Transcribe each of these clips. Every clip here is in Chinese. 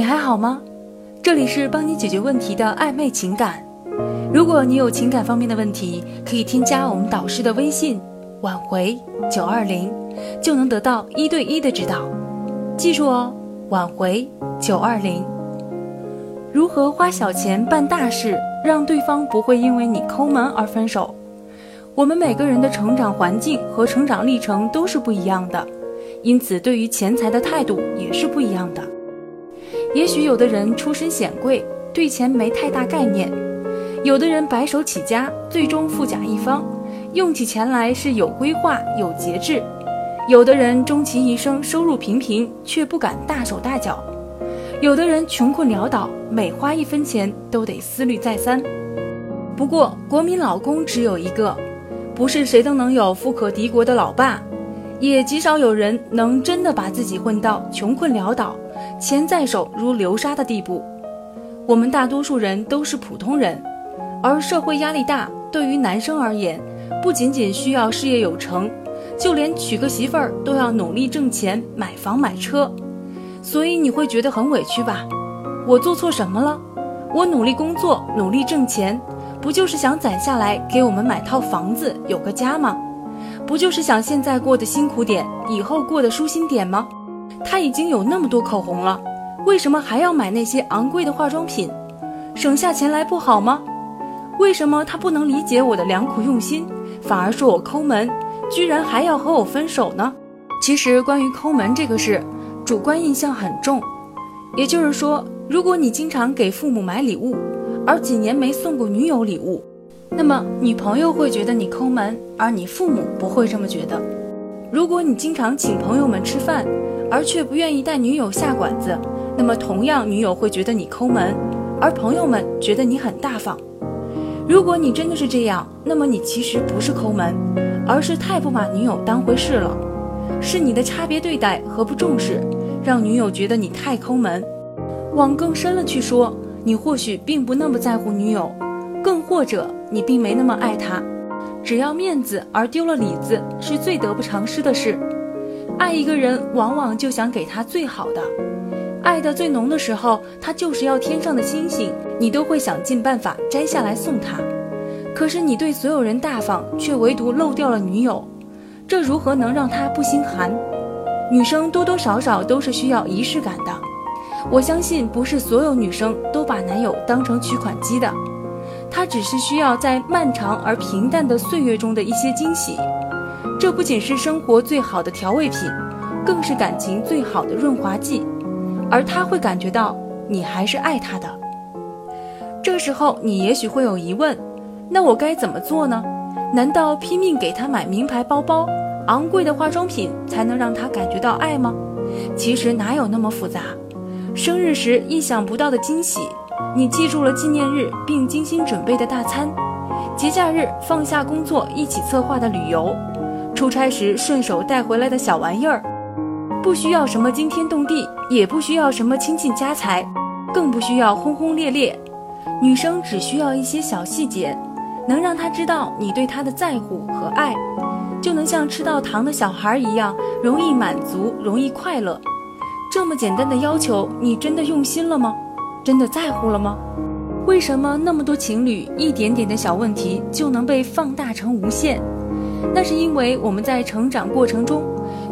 你还好吗？这里是帮你解决问题的暧昧情感。如果你有情感方面的问题，可以添加我们导师的微信“挽回九二零”，就能得到一对一的指导。记住哦，挽回九二零。如何花小钱办大事，让对方不会因为你抠门而分手？我们每个人的成长环境和成长历程都是不一样的，因此对于钱财的态度也是不一样的。也许有的人出身显贵，对钱没太大概念；有的人白手起家，最终富甲一方，用起钱来是有规划、有节制；有的人终其一生收入平平，却不敢大手大脚；有的人穷困潦倒，每花一分钱都得思虑再三。不过，国民老公只有一个，不是谁都能有富可敌国的老爸，也极少有人能真的把自己混到穷困潦倒。钱在手如流沙的地步，我们大多数人都是普通人，而社会压力大，对于男生而言，不仅仅需要事业有成，就连娶个媳妇儿都要努力挣钱买房买车，所以你会觉得很委屈吧？我做错什么了？我努力工作，努力挣钱，不就是想攒下来给我们买套房子，有个家吗？不就是想现在过得辛苦点，以后过得舒心点吗？他已经有那么多口红了，为什么还要买那些昂贵的化妆品？省下钱来不好吗？为什么他不能理解我的良苦用心，反而说我抠门，居然还要和我分手呢？其实关于抠门这个事，主观印象很重。也就是说，如果你经常给父母买礼物，而几年没送过女友礼物，那么女朋友会觉得你抠门，而你父母不会这么觉得。如果你经常请朋友们吃饭，而却不愿意带女友下馆子，那么同样女友会觉得你抠门，而朋友们觉得你很大方。如果你真的是这样，那么你其实不是抠门，而是太不把女友当回事了。是你的差别对待和不重视，让女友觉得你太抠门。往更深了去说，你或许并不那么在乎女友，更或者你并没那么爱他。只要面子而丢了里子，是最得不偿失的事。爱一个人，往往就想给他最好的。爱的最浓的时候，他就是要天上的星星，你都会想尽办法摘下来送他。可是你对所有人大方，却唯独漏掉了女友，这如何能让他不心寒？女生多多少少都是需要仪式感的。我相信，不是所有女生都把男友当成取款机的。他只是需要在漫长而平淡的岁月中的一些惊喜，这不仅是生活最好的调味品，更是感情最好的润滑剂，而他会感觉到你还是爱他的。这时候你也许会有疑问，那我该怎么做呢？难道拼命给他买名牌包包、昂贵的化妆品才能让他感觉到爱吗？其实哪有那么复杂？生日时意想不到的惊喜。你记住了纪念日并精心准备的大餐，节假日放下工作一起策划的旅游，出差时顺手带回来的小玩意儿，不需要什么惊天动地，也不需要什么倾尽家财，更不需要轰轰烈烈。女生只需要一些小细节，能让她知道你对她的在乎和爱，就能像吃到糖的小孩一样容易满足，容易快乐。这么简单的要求，你真的用心了吗？真的在乎了吗？为什么那么多情侣一点点的小问题就能被放大成无限？那是因为我们在成长过程中，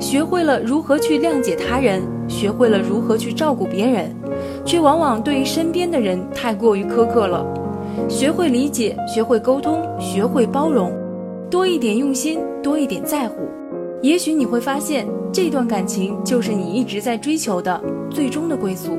学会了如何去谅解他人，学会了如何去照顾别人，却往往对身边的人太过于苛刻了。学会理解，学会沟通，学会包容，多一点用心，多一点在乎，也许你会发现，这段感情就是你一直在追求的最终的归宿。